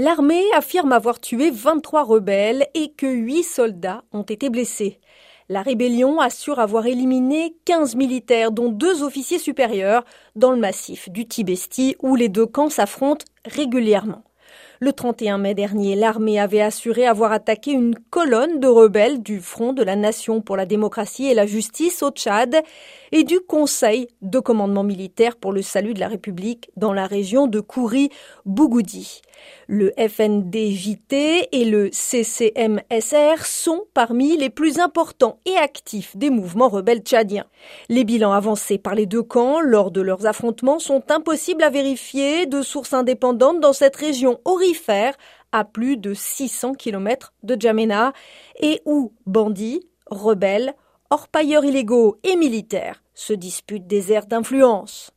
L'armée affirme avoir tué 23 rebelles et que 8 soldats ont été blessés. La rébellion assure avoir éliminé 15 militaires, dont deux officiers supérieurs, dans le massif du Tibesti, où les deux camps s'affrontent régulièrement. Le 31 mai dernier, l'armée avait assuré avoir attaqué une colonne de rebelles du Front de la Nation pour la démocratie et la justice au Tchad et du Conseil de commandement militaire pour le salut de la République dans la région de Kouri-Bougoudi. Le FNDJT et le CCMSR sont parmi les plus importants et actifs des mouvements rebelles tchadiens. Les bilans avancés par les deux camps lors de leurs affrontements sont impossibles à vérifier de sources indépendantes dans cette région à plus de 600 km de Djamena et où bandits, rebelles, orpailleurs illégaux et militaires se disputent des aires d'influence.